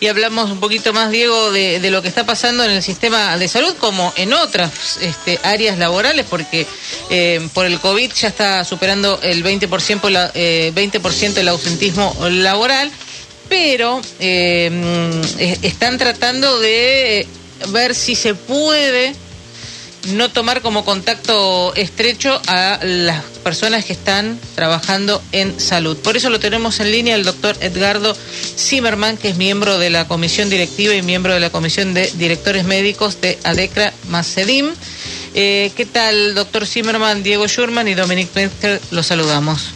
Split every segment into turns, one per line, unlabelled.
Y hablamos un poquito más, Diego, de, lo que está pasando en el sistema de salud, como en otras este, áreas laborales, porque eh, por el COVID ya está superando el 20%, la, eh, 20 el ausentismo laboral, pero eh, están tratando de ver si se puede no tomar como contacto estrecho a las personas que están trabajando en salud. Por eso lo tenemos en línea el doctor Edgardo Zimmerman, que es miembro de la comisión directiva y miembro de la comisión de directores médicos de ADECRA Macedim. Eh, ¿Qué tal, doctor Zimmerman, Diego Schurman y Dominic Metzger? Los saludamos.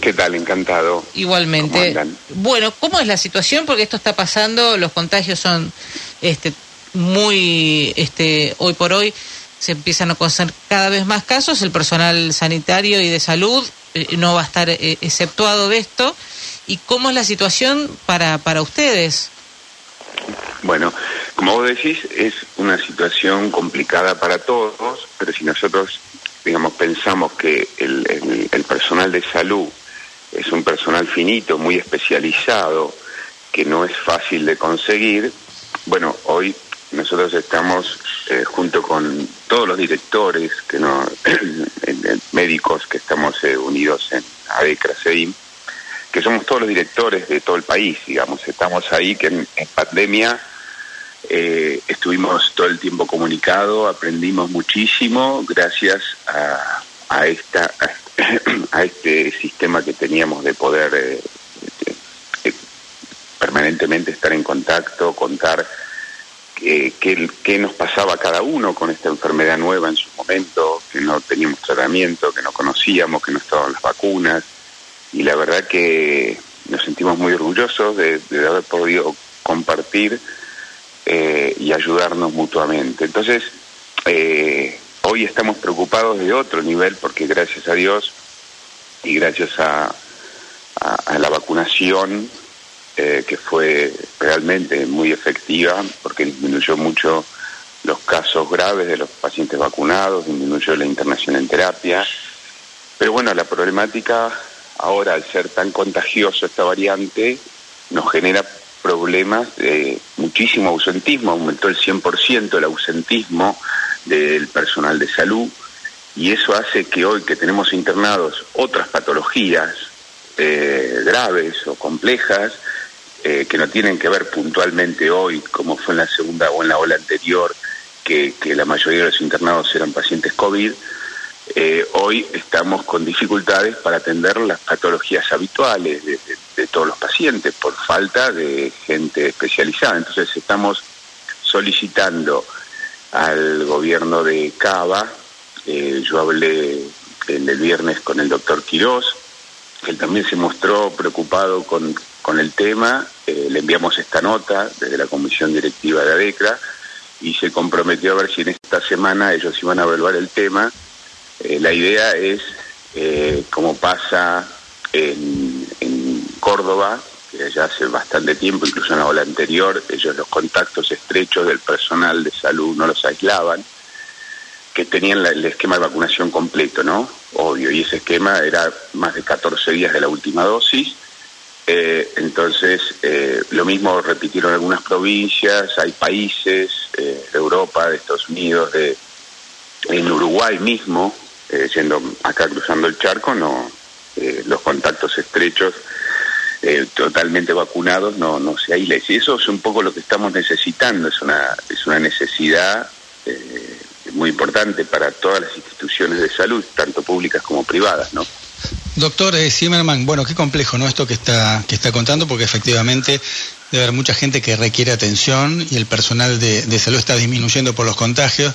¿Qué tal? Encantado.
Igualmente. bueno, ¿cómo es la situación? Porque esto está pasando, los contagios son este, muy, este, hoy por hoy, se empiezan a conocer cada vez más casos, el personal sanitario y de salud eh, no va a estar eh, exceptuado de esto. ¿Y cómo es la situación para, para ustedes?
Bueno, como vos decís, es una situación complicada para todos, pero si nosotros, digamos, pensamos que el, el, el personal de salud es un personal finito, muy especializado, que no es fácil de conseguir, bueno, hoy nosotros estamos eh, junto con todos los directores que no, médicos que estamos eh, unidos en ADECRA, CEIM, que somos todos los directores de todo el país, digamos, estamos ahí que en, pandemia eh, estuvimos todo el tiempo comunicado, aprendimos muchísimo gracias a, a esta a, a, este sistema que teníamos de poder eh, de, de, permanentemente estar en contacto, contar eh, qué, qué nos pasaba cada uno con esta enfermedad nueva en su momento, que no teníamos tratamiento, que no conocíamos, que no estaban las vacunas. Y la verdad que nos sentimos muy orgullosos de, haber podido compartir eh, y ayudarnos mutuamente. Entonces, eh, hoy estamos preocupados de otro nivel porque gracias a Dios y gracias a, a la vacunación eh, que fue realmente muy efectiva porque disminuyó mucho los casos graves de los pacientes vacunados, disminuyó la internación en terapia. Pero bueno, la problemática ahora, al ser tan contagioso esta variante, nos genera problemas de muchísimo ausentismo, aumentó el 100% el ausentismo del personal de salud y eso hace que hoy que tenemos internados otras patologías eh, graves o complejas, eh, que no tienen que ver puntualmente hoy, como fue en la segunda o en la ola anterior, que, que la mayoría de los internados eran pacientes COVID, eh, hoy estamos con dificultades para atender las patologías habituales de, todos los pacientes por falta de gente especializada. Entonces estamos solicitando al gobierno de Cava, eh, yo hablé el, viernes con el doctor Quirós, él también se mostró preocupado con, con el tema, eh, le enviamos esta nota desde la comisión directiva de ADECRA y se comprometió a ver si en esta semana ellos iban a evaluar el tema. Eh, la idea es, eh, como pasa en, Córdoba, que ya hace bastante tiempo, incluso en la ola anterior, ellos los contactos estrechos del personal de salud no los aislaban, que tenían la, el esquema de vacunación completo, ¿no? Obvio, y ese esquema era más de 14 días de la última dosis, eh, entonces, eh, lo mismo repitieron algunas provincias, hay países eh, de Europa, de Estados Unidos, de en Uruguay mismo, eh, siendo acá cruzando el charco, no eh, los contactos estrechos totalmente vacunados no no se aíslen. Y eso es un poco lo que estamos necesitando, es una es una necesidad muy importante para todas las instituciones de salud, tanto públicas como privadas, ¿no?
Doctor eh, Zimmerman, bueno, qué complejo, ¿no? Esto que está, que está contando, porque efectivamente debe haber mucha gente que requiere atención y el personal de, de, salud está disminuyendo por los contagios.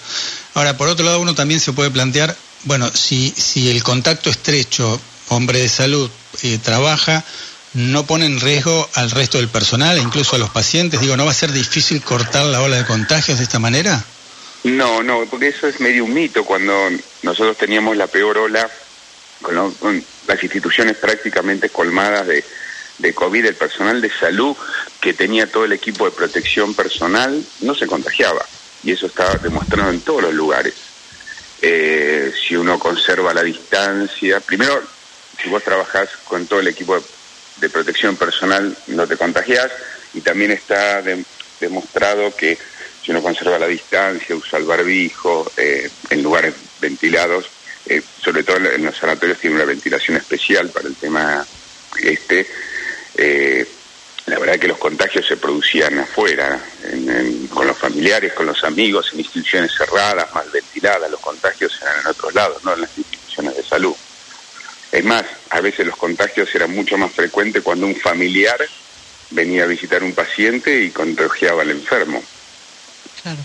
Ahora, por otro lado, uno también se puede plantear, bueno, si, si el contacto estrecho, hombre de salud, eh, trabaja, no pone en riesgo al resto del personal incluso a los pacientes. Digo, ¿no va a ser difícil cortar la ola de contagios de esta manera?
No, no, porque eso es medio un mito. Cuando nosotros teníamos la peor ola, con, con las instituciones prácticamente colmadas de, COVID, el personal de salud que tenía todo el equipo de protección personal no se contagiaba. Y eso está demostrado en todos los lugares. Eh, si uno conserva la distancia, primero, si vos trabajás con todo el equipo de, protección personal, no te contagiás. y también está demostrado que si uno conserva la distancia, usa el barbijo eh, en lugares ventilados, eh, sobre todo en los sanatorios tiene una ventilación especial para el tema este. Eh, la verdad que los contagios se producían afuera, con los familiares, con los amigos, en instituciones cerradas, mal ventiladas, los contagios eran en otros lados, no en las instituciones de salud. Es más, a veces los contagios eran mucho más frecuentes cuando un familiar venía a visitar un paciente y contagiaba al enfermo.
Claro.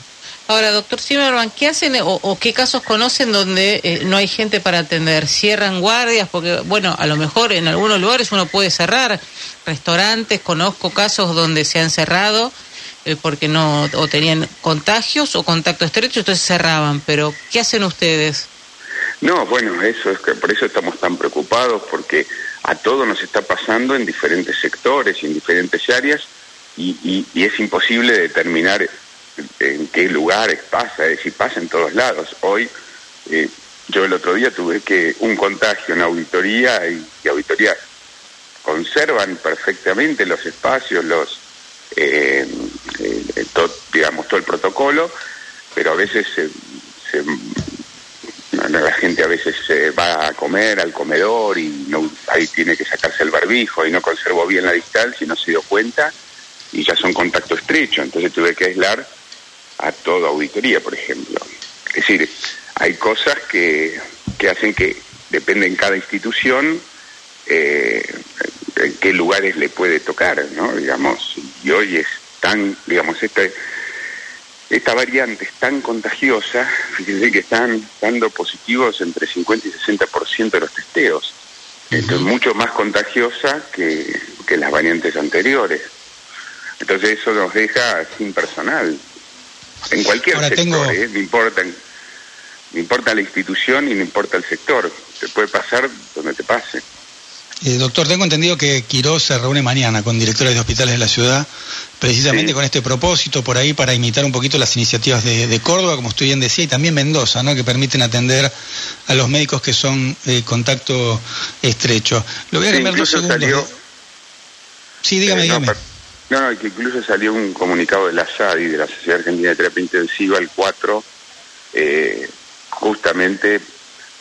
Ahora, doctor Zimmerman, ¿qué hacen o, qué casos conocen donde eh, no hay gente para atender? ¿Cierran guardias? Porque, bueno, a lo mejor en algunos lugares uno puede cerrar restaurantes, conozco casos donde se han cerrado eh, porque no o tenían contagios o contacto estrecho, entonces cerraban, pero ¿qué hacen ustedes?
No, bueno, eso es que por eso estamos tan preocupados porque a todo nos está pasando en diferentes sectores en diferentes áreas y es imposible determinar en qué lugares pasa, es decir, pasa en todos lados. Hoy, eh, yo el otro día tuve que un contagio en auditoría y, auditoría conservan perfectamente los espacios, los eh, eh, digamos todo el protocolo, pero a veces la gente a veces se va a comer al comedor y no, ahí tiene que sacarse el barbijo y no conservó bien la distancia y no se dio cuenta y ya son contacto estrecho, entonces tuve que aislar a toda auditoría, por ejemplo. Es decir, hay cosas que, que hacen que depende en cada institución eh, en qué lugares le puede tocar, ¿no? Digamos, y hoy es tan, digamos, esta, esta variante es tan contagiosa, fíjense que están dando positivos entre 50 y 60% de los testeos. Entonces, mucho más contagiosa que, que las variantes anteriores. Entonces, eso nos deja sin personal. En cualquier sector, ¿eh? no, importa, no importa la institución y no importa el sector. Te puede pasar donde te pase.
Eh, doctor, tengo entendido que Quirós se reúne mañana con directores de hospitales de la ciudad, precisamente con este propósito, por ahí para imitar un poquito las iniciativas de, Córdoba, como usted bien decía, y también Mendoza, ¿no? que permiten atender a los médicos que son eh, contacto estrecho.
Lo voy a cambiar dos segundos.
Sí, dígame, dígame.
No, no, que incluso salió un comunicado de la SADI, de la Sociedad Argentina de Terapia Intensiva, el 4, eh, justamente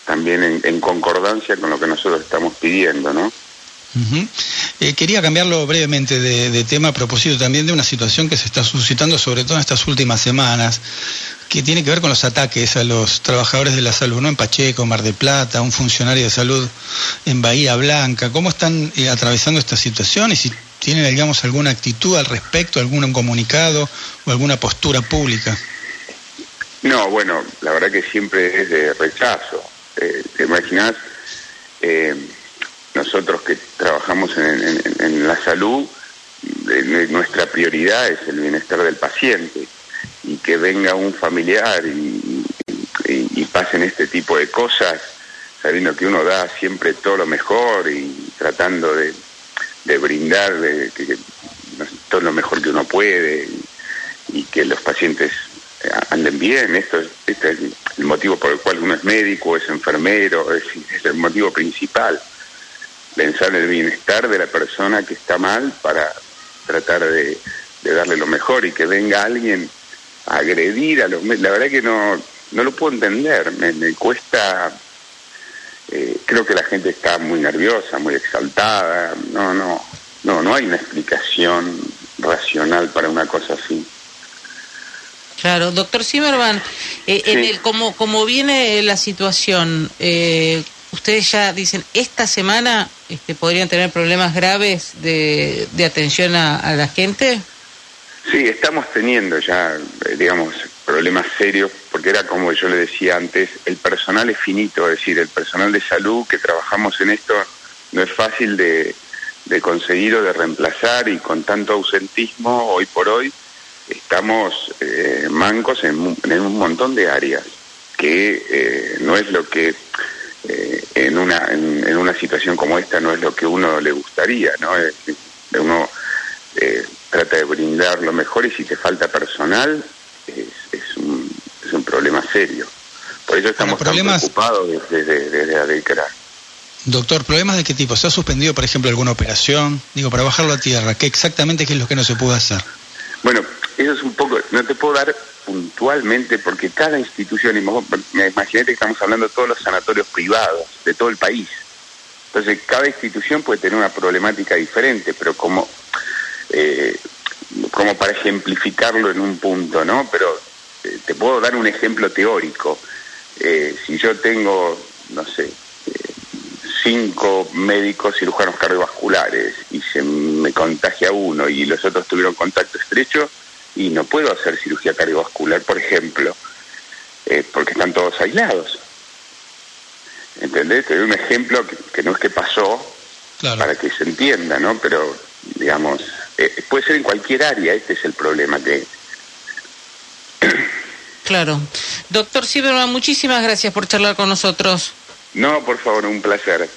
también en, concordancia con lo que nosotros estamos pidiendo, ¿no?
Eh, quería cambiarlo brevemente de, tema a propósito también de una situación que se está suscitando sobre todo en estas últimas semanas, que tiene que ver con los ataques a los trabajadores de la salud, ¿no? En Pacheco, Mar de Plata, un funcionario de salud en Bahía Blanca. ¿Cómo están eh, atravesando esta situación y si tienen, digamos, alguna actitud al respecto, algún comunicado o alguna postura pública?
No, bueno, la verdad que siempre es de rechazo. Eh, ¿Te imaginas? Eh, nosotros que trabajamos en, la salud, nuestra prioridad es el bienestar del paciente y que venga un familiar y, pasen este tipo de cosas, sabiendo que uno da siempre todo lo mejor y tratando de, brindar de, todo lo mejor que uno puede y, que los pacientes anden bien. Esto es, este es el motivo por el cual uno es médico, es enfermero, es, el motivo principal. Pensar en el bienestar de la persona que está mal para tratar de, darle lo mejor y que venga alguien a agredir a los La verdad que no, no lo puedo entender, me, cuesta... Eh, creo que la gente está muy nerviosa, muy exaltada, no, no, no, no hay una explicación racional para una cosa así.
Claro, doctor Zimmerman, eh, en el, como, como viene la situación, eh, ustedes ya dicen, esta semana este, podrían tener problemas graves de, de atención a, la gente.
Sí, estamos teniendo ya, eh, digamos, problemas serios, porque era como yo le decía antes, el personal es finito, es decir, el personal de salud que trabajamos en esto no es fácil de, de conseguir o de reemplazar y con tanto ausentismo hoy por hoy estamos eh, mancos en, un montón de áreas, que eh, no es lo que eh, en, una, en, una situación como esta no es lo que uno le gustaría, ¿no? uno trata de brindar lo mejor y si te falta personal es, un, es un problema serio. Por eso estamos tan preocupados desde, desde, desde
Doctor, ¿problemas de qué tipo? ¿Se ha suspendido, por ejemplo, alguna operación? Digo, para bajarlo a tierra, ¿qué exactamente qué es lo que no se pudo hacer?
Bueno, eso es un poco, no te puedo dar puntualmente porque cada institución, imagínate que estamos hablando de todos los sanatorios privados de todo el país. Entonces, cada institución puede tener una problemática diferente, pero como, eh, como para ejemplificarlo en un punto, ¿no? Pero eh, te puedo dar un ejemplo teórico. Eh, si yo tengo, no sé, cinco médicos cirujanos cardiovasculares y se me contagia uno y los otros tuvieron contacto estrecho y no puedo hacer cirugía cardiovascular, por ejemplo, eh, porque están todos aislados. ¿Entendés? Te doy un ejemplo que, no es que pasó, para que se entienda, ¿no? Pero, digamos, eh, puede ser en cualquier área, este es el problema que...
Claro. Doctor Silverman, muchísimas gracias por charlar con nosotros.
No, por favor, un placer.